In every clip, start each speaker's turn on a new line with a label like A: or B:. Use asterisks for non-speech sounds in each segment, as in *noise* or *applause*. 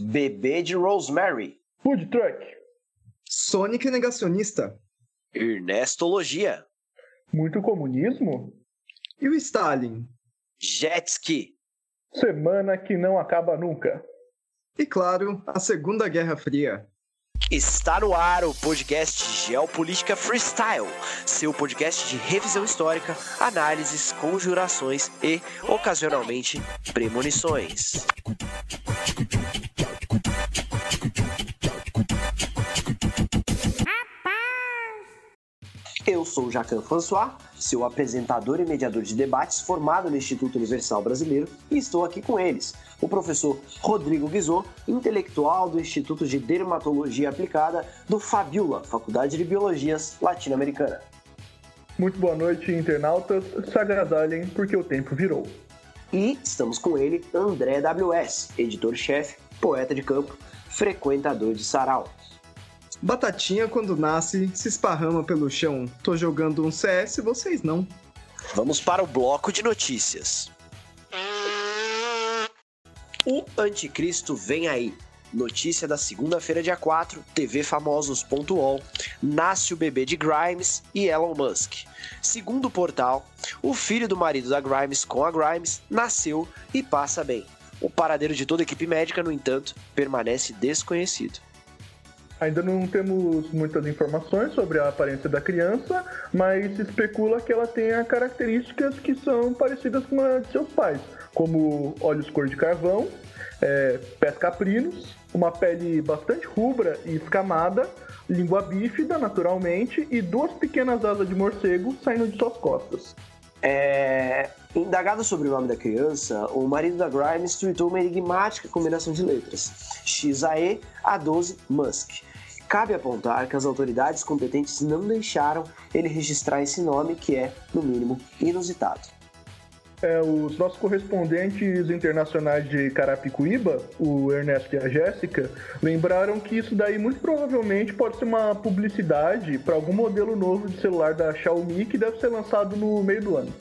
A: Bebê de Rosemary.
B: Food Truck.
C: Sonic negacionista.
A: Ernestologia.
B: Muito comunismo.
C: E o Stalin.
A: Jet ski.
B: Semana que não acaba nunca.
C: E claro, a Segunda Guerra Fria.
A: Está no ar o podcast Geopolítica Freestyle, seu podcast de revisão histórica, análises, conjurações e, ocasionalmente, premonições. Eu sou Jacan François, seu apresentador e mediador de debates formado no Instituto Universal Brasileiro, e estou aqui com eles, o professor Rodrigo Guizot, intelectual do Instituto de Dermatologia Aplicada do Fabiola, Faculdade de Biologias Latino-Americana.
B: Muito boa noite, internautas. Se agasalhem, porque o tempo virou.
A: E estamos com ele, André WS, editor-chefe, poeta de campo, frequentador de sarau.
C: Batatinha, quando nasce, se esparrama pelo chão. Tô jogando um CS, vocês não.
A: Vamos para o bloco de notícias. O Anticristo vem aí. Notícia da segunda-feira, dia 4, tvfamosos.ol. Nasce o bebê de Grimes e Elon Musk. Segundo o portal, o filho do marido da Grimes com a Grimes nasceu e passa bem. O paradeiro de toda a equipe médica, no entanto, permanece desconhecido.
B: Ainda não temos muitas informações sobre a aparência da criança, mas se especula que ela tenha características que são parecidas com a de seus pais, como olhos cor de carvão, é, pés caprinos, uma pele bastante rubra e escamada, língua bífida, naturalmente, e duas pequenas asas de morcego saindo de suas costas.
A: É... Indagado sobre o nome da criança, o marido da Grimes tweetou uma enigmática combinação de letras: XAE A12 Musk. Cabe apontar que as autoridades competentes não deixaram ele registrar esse nome, que é, no mínimo, inusitado.
B: É, os nossos correspondentes internacionais de Carapicuíba, o Ernesto e a Jéssica, lembraram que isso daí muito provavelmente pode ser uma publicidade para algum modelo novo de celular da Xiaomi que deve ser lançado no meio do ano.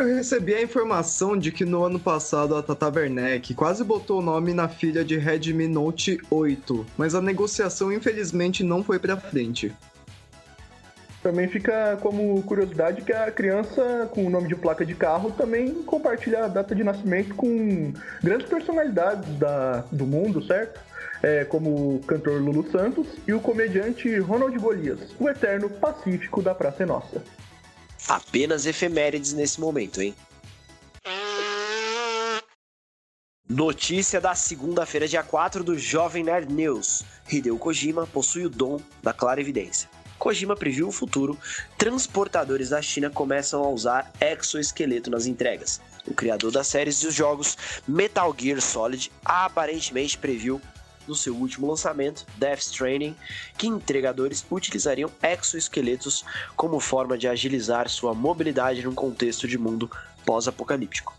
C: Eu recebi a informação de que no ano passado a Tata Werneck quase botou o nome na filha de Redmi Note 8, mas a negociação infelizmente não foi para frente.
B: Também fica como curiosidade que a criança com o nome de placa de carro também compartilha a data de nascimento com grandes personalidades da, do mundo, certo? É, como o cantor Lulu Santos e o comediante Ronald Golias, o eterno pacífico da Praça é Nossa.
A: Apenas efemérides nesse momento, hein? Notícia da segunda-feira, dia 4 do Jovem Nerd News. Hideo Kojima possui o dom da clara evidência. Kojima previu o futuro, transportadores da China começam a usar exoesqueleto nas entregas. O criador das séries e dos jogos Metal Gear Solid aparentemente previu no seu último lançamento, Death Stranding, que entregadores utilizariam exoesqueletos como forma de agilizar sua mobilidade num contexto de mundo pós-apocalíptico.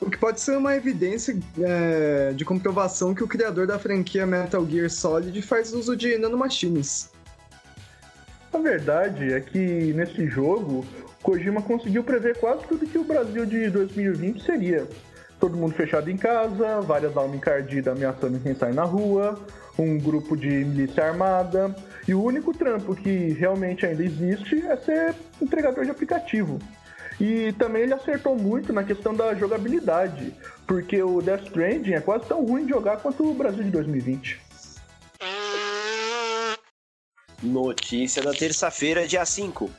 C: O que pode ser uma evidência é, de comprovação que o criador da franquia Metal Gear Solid faz uso de nanomachines.
B: A verdade é que nesse jogo, Kojima conseguiu prever quase tudo que o Brasil de 2020 seria. Todo mundo fechado em casa, várias almas encardidas ameaçando quem sai na rua, um grupo de milícia armada, e o único trampo que realmente ainda existe é ser entregador de aplicativo. E também ele acertou muito na questão da jogabilidade, porque o Death Stranding é quase tão ruim de jogar quanto o Brasil de 2020.
A: Notícia da terça-feira, dia 5.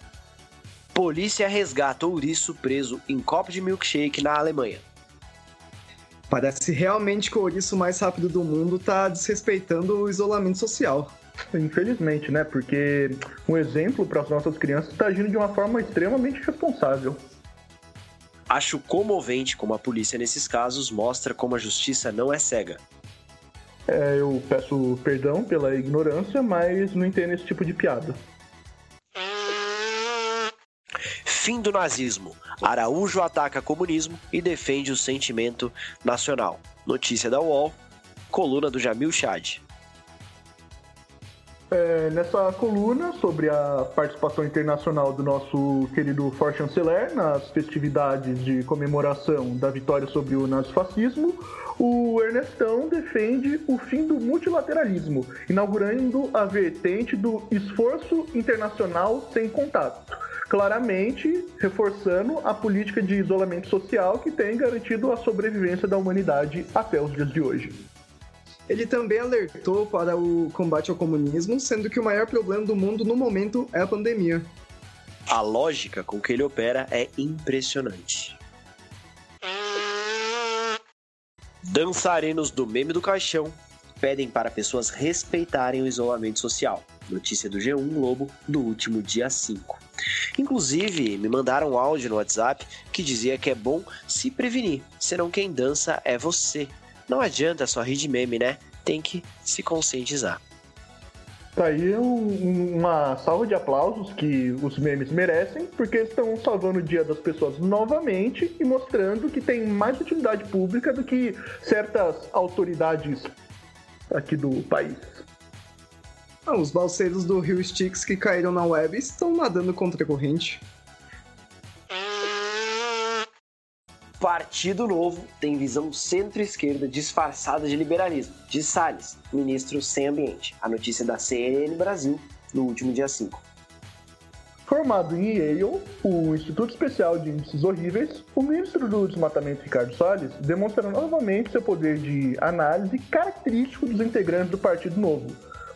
A: Polícia resgata ouriço preso em copo de milkshake na Alemanha.
C: Parece realmente que o ouriço mais rápido do mundo está desrespeitando o isolamento social.
B: Infelizmente, né? Porque um exemplo para as nossas crianças está agindo de uma forma extremamente responsável.
A: Acho comovente como a polícia nesses casos mostra como a justiça não é cega.
B: É, eu peço perdão pela ignorância, mas não entendo esse tipo de piada.
A: Fim do nazismo. Araújo ataca comunismo e defende o sentimento nacional. Notícia da UOL, coluna do Jamil Chad.
B: É, nessa coluna sobre a participação internacional do nosso querido For Chanceler nas festividades de comemoração da vitória sobre o nazifascismo, o Ernestão defende o fim do multilateralismo, inaugurando a vertente do esforço internacional sem contato claramente reforçando a política de isolamento social que tem garantido a sobrevivência da humanidade até os dias de hoje.
C: Ele também alertou para o combate ao comunismo, sendo que o maior problema do mundo no momento é a pandemia.
A: A lógica com que ele opera é impressionante. Dançarinos do meme do caixão pedem para pessoas respeitarem o isolamento social. Notícia do G1 Globo do último dia 5. Inclusive, me mandaram um áudio no WhatsApp que dizia que é bom se prevenir, senão quem dança é você. Não adianta só rir de meme, né? Tem que se conscientizar.
B: Tá aí um, uma salva de aplausos que os memes merecem, porque estão salvando o dia das pessoas novamente e mostrando que tem mais utilidade pública do que certas autoridades aqui do país.
C: Ah, os balseiros do Rio Styx que caíram na web estão nadando contra a corrente.
A: Partido Novo tem visão centro-esquerda disfarçada de liberalismo, diz Salles, ministro sem ambiente. A notícia da CNN Brasil, no último dia 5.
B: Formado em Yale, o Instituto Especial de Índices Horríveis, o ministro do Desmatamento Ricardo Salles demonstra novamente seu poder de análise característico dos integrantes do Partido Novo,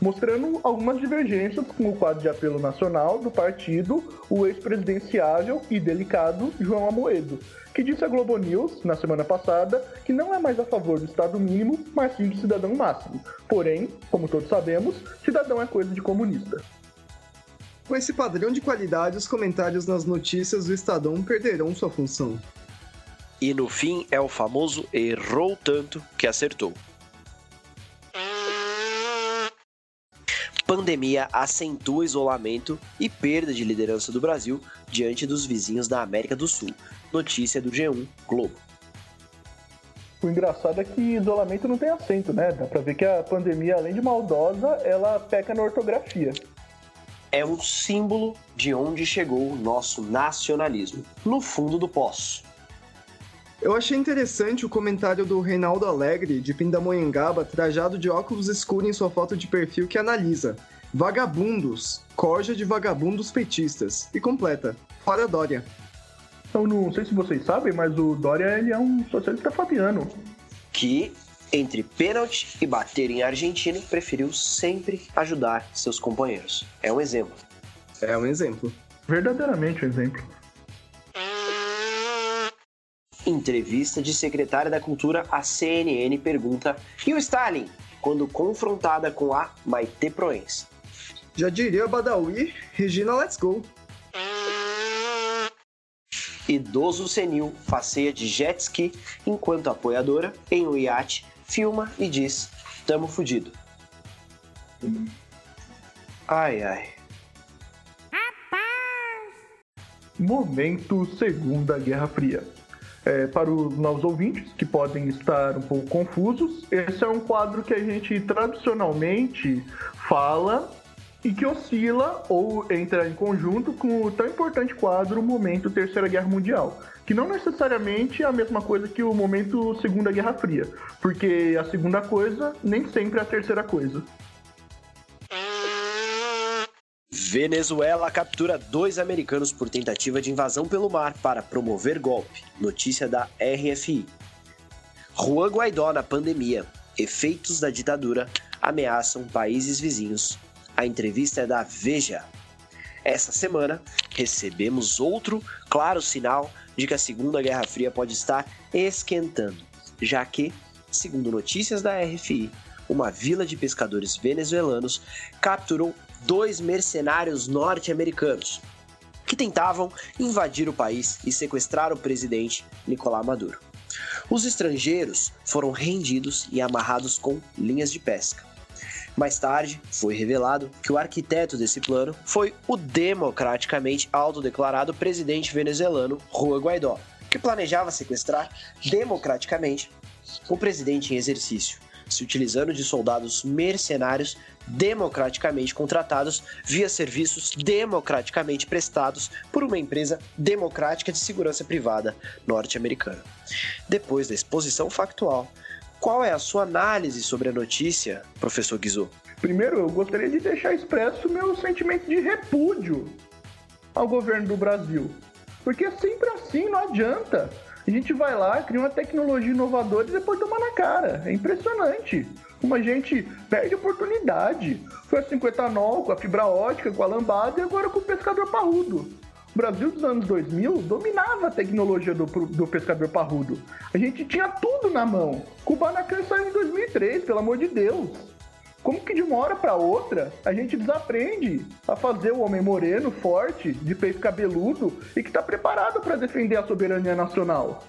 B: mostrando algumas divergências com o quadro de apelo nacional do partido, o ex-presidenciável e delicado João Amoedo, que disse à Globo News, na semana passada, que não é mais a favor do Estado mínimo, mas sim do cidadão máximo. Porém, como todos sabemos, cidadão é coisa de comunista.
C: Com esse padrão de qualidade, os comentários nas notícias do Estadão perderão sua função.
A: E no fim é o famoso errou tanto que acertou. Pandemia acentua isolamento e perda de liderança do Brasil diante dos vizinhos da América do Sul. Notícia do G1 Globo.
B: O engraçado é que isolamento não tem acento, né? Dá pra ver que a pandemia, além de maldosa, ela peca na ortografia.
A: É um símbolo de onde chegou o nosso nacionalismo no fundo do poço.
C: Eu achei interessante o comentário do Reinaldo Alegre, de Pindamonhangaba, trajado de óculos escuros em sua foto de perfil, que analisa Vagabundos, corja de vagabundos petistas, e completa, fora Dória.
B: Eu não sei se vocês sabem, mas o Dória ele é um socialista fabiano.
A: Que, entre pênalti e bater em Argentina, preferiu sempre ajudar seus companheiros. É um exemplo.
C: É um exemplo.
B: Verdadeiramente um exemplo.
A: Entrevista de secretária da Cultura à CNN pergunta: E o Stalin? Quando confrontada com a Maite Proença.
C: Já diria Badawi, Regina Let's Go.
A: Idoso senil passeia de jet ski enquanto apoiadora, em um iate, filma e diz: Tamo fudido. Ai ai.
B: Momento Segunda Guerra Fria. É, para os novos ouvintes que podem estar um pouco confusos, esse é um quadro que a gente tradicionalmente fala e que oscila ou entra em conjunto com o tão importante quadro Momento Terceira Guerra Mundial, que não necessariamente é a mesma coisa que o momento Segunda Guerra Fria, porque a segunda coisa nem sempre é a terceira coisa.
A: Venezuela captura dois americanos por tentativa de invasão pelo mar para promover golpe. Notícia da RFI. Juan Guaidó na pandemia. Efeitos da ditadura ameaçam países vizinhos. A entrevista é da Veja. Essa semana recebemos outro claro sinal de que a Segunda Guerra Fria pode estar esquentando, já que, segundo notícias da RFI, uma vila de pescadores venezuelanos capturou dois mercenários norte-americanos que tentavam invadir o país e sequestrar o presidente Nicolás Maduro. Os estrangeiros foram rendidos e amarrados com linhas de pesca. Mais tarde, foi revelado que o arquiteto desse plano foi o democraticamente autodeclarado presidente venezuelano Juan Guaidó, que planejava sequestrar democraticamente o presidente em exercício, se utilizando de soldados mercenários democraticamente contratados via serviços democraticamente prestados por uma empresa democrática de segurança privada norte-americana. Depois da exposição factual, qual é a sua análise sobre a notícia, professor Guizot?
B: Primeiro, eu gostaria de deixar expresso meu sentimento de repúdio ao governo do Brasil. Porque sempre assim, não adianta. A gente vai lá, cria uma tecnologia inovadora e depois toma na cara. É impressionante como a gente perde oportunidade. Foi assim com o etanol, com a fibra ótica, com a lambada e agora com o pescador parrudo. O Brasil dos anos 2000 dominava a tecnologia do, do pescador parrudo. A gente tinha tudo na mão. Kubanacan saiu em 2003, pelo amor de Deus. Como que de uma hora para outra a gente desaprende a fazer o homem moreno, forte, de peito cabeludo e que está preparado para defender a soberania nacional?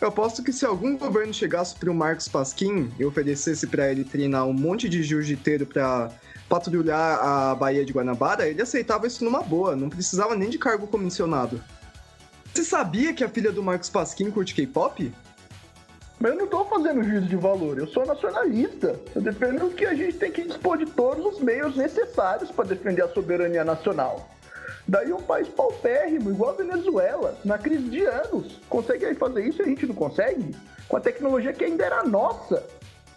C: Eu aposto que se algum governo chegasse para o Marcos Pasquim e oferecesse para ele treinar um monte de jiu-jiteiro para patrulhar a Baía de Guanabara, ele aceitava isso numa boa, não precisava nem de cargo comissionado. Você sabia que a filha do Marcos Pasquim curte K-pop?
B: Mas eu não estou fazendo juízo de valor, eu sou nacionalista. Eu defendo que a gente tem que dispor de todos os meios necessários para defender a soberania nacional. Daí um país paupérrimo, igual a Venezuela, na crise de anos, consegue fazer isso e a gente não consegue? Com a tecnologia que ainda era nossa.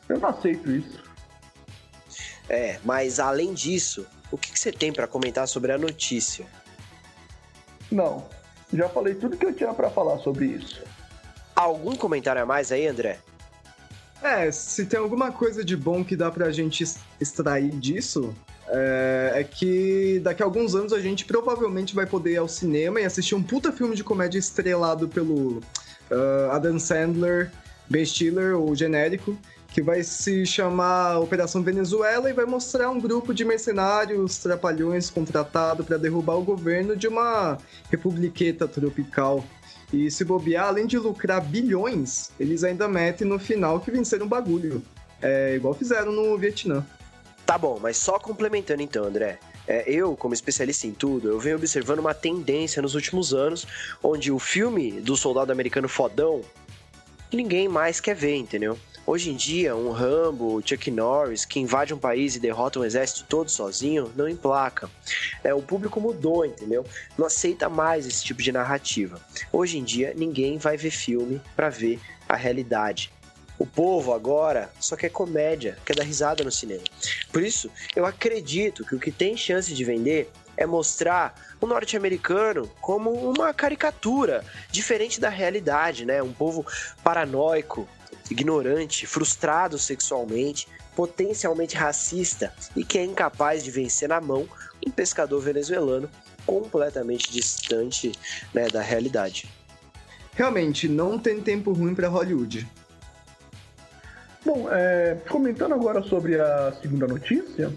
B: Eu não aceito isso.
A: É, mas além disso, o que, que você tem para comentar sobre a notícia?
B: Não, já falei tudo que eu tinha para falar sobre isso.
A: Algum comentário a mais aí, André?
C: É, se tem alguma coisa de bom que dá pra gente extrair disso, é, é, que daqui a alguns anos a gente provavelmente vai poder ir ao cinema e assistir um puta filme de comédia estrelado pelo uh, Adam Sandler, Ben Stiller, o genérico, que vai se chamar Operação Venezuela e vai mostrar um grupo de mercenários trapalhões contratado para derrubar o governo de uma republiqueta tropical e se bobear, além de lucrar bilhões, eles ainda metem no final que venceram o bagulho. É igual fizeram no Vietnã.
A: Tá bom, mas só complementando então, André. É, eu, como especialista em tudo, eu venho observando uma tendência nos últimos anos onde o filme do soldado americano fodão ninguém mais quer ver, entendeu? Hoje em dia, um Rambo, Chuck Norris, que invade um país e derrota um exército todo sozinho, não emplaca. É, o público mudou, entendeu? Não aceita mais esse tipo de narrativa. Hoje em dia, ninguém vai ver filme para ver a realidade. O povo agora só quer comédia, quer dar risada no cinema. Por isso, eu acredito que o que tem chance de vender é mostrar o norte-americano como uma caricatura, diferente da realidade, né? Um povo paranoico, ignorante, frustrado sexualmente, potencialmente racista e que é incapaz de vencer na mão um pescador venezuelano completamente distante né, da realidade.
C: Realmente, não tem tempo ruim para Hollywood.
B: Bom, é, comentando agora sobre a segunda notícia,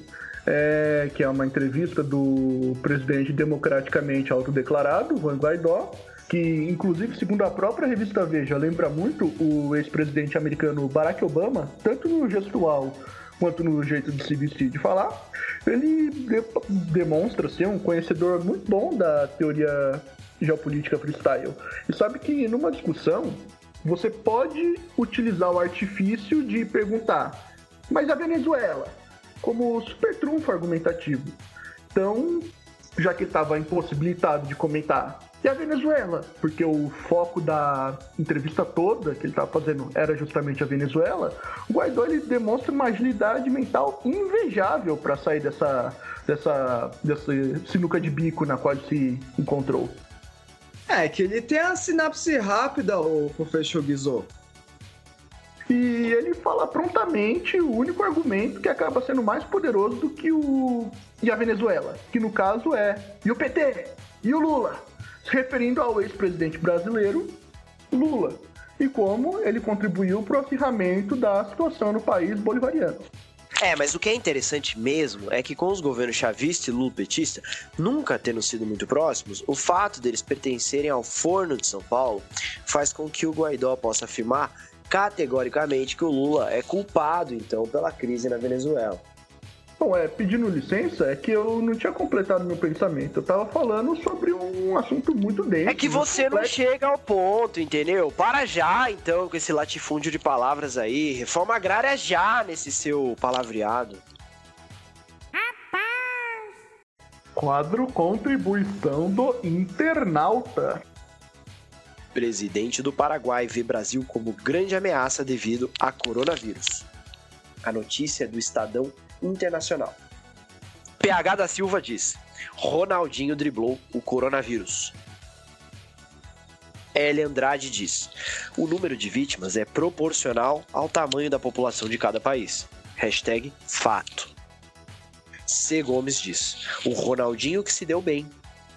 B: é, que é uma entrevista do presidente democraticamente autodeclarado, Juan Guaidó, que inclusive, segundo a própria revista Veja, lembra muito o ex-presidente americano Barack Obama, tanto no gestual quanto no jeito de se vestir de falar. Ele de demonstra ser um conhecedor muito bom da teoria geopolítica freestyle. E sabe que numa discussão você pode utilizar o artifício de perguntar, mas a Venezuela, como super trunfo argumentativo. Então, já que estava impossibilitado de comentar e a Venezuela, porque o foco da entrevista toda que ele estava fazendo era justamente a Venezuela, o Guaidó ele demonstra uma agilidade mental invejável para sair dessa, dessa, dessa sinuca de bico na qual ele se encontrou.
C: É, que ele tem a sinapse rápida, o professor Guizot.
B: E ele fala prontamente o único argumento que acaba sendo mais poderoso do que o. e a Venezuela, que no caso é. E o PT? E o Lula? Se referindo ao ex-presidente brasileiro Lula e como ele contribuiu para o acirramento da situação no país bolivariano.
A: É, mas o que é interessante mesmo é que com os governos chavista e lulopetista nunca tendo sido muito próximos, o fato deles pertencerem ao forno de São Paulo faz com que o Guaidó possa afirmar categoricamente que o Lula é culpado então pela crise na Venezuela.
B: Bom, é, pedindo licença, é que eu não tinha completado meu pensamento. Eu tava falando sobre um assunto muito denso.
A: É que você não chega ao ponto, entendeu? Para já, então, com esse latifúndio de palavras aí. Reforma agrária já nesse seu palavreado.
B: Quadro Contribuição do Internauta.
A: Presidente do Paraguai vê Brasil como grande ameaça devido a coronavírus. A notícia do Estadão Internacional. PH da Silva diz: Ronaldinho driblou o coronavírus. L. Andrade diz: o número de vítimas é proporcional ao tamanho da população de cada país. Hashtag fato. C. Gomes diz: o Ronaldinho que se deu bem.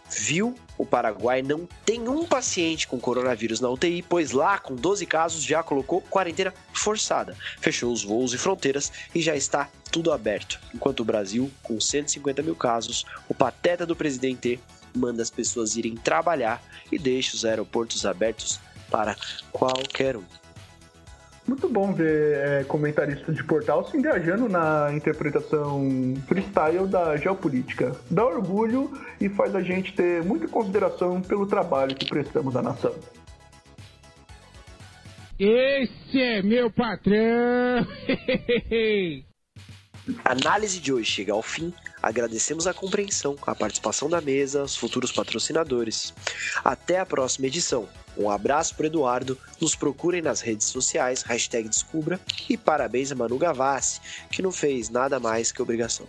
A: Viu? O Paraguai não tem um paciente com coronavírus na UTI, pois lá, com 12 casos, já colocou quarentena forçada, fechou os voos e fronteiras e já está tudo aberto. Enquanto o Brasil, com 150 mil casos, o pateta do presidente manda as pessoas irem trabalhar e deixa os aeroportos abertos para qualquer um.
B: Muito bom ver é, comentaristas de portal se engajando na interpretação freestyle da geopolítica. Dá orgulho e faz a gente ter muita consideração pelo trabalho que prestamos à nação.
D: Esse é meu patrão!
A: A *laughs* análise de hoje chega ao fim. Agradecemos a compreensão, a participação da mesa, os futuros patrocinadores. Até a próxima edição. Um abraço para Eduardo, nos procurem nas redes sociais, hashtag Descubra, e parabéns a Manu Gavassi, que não fez nada mais que obrigação.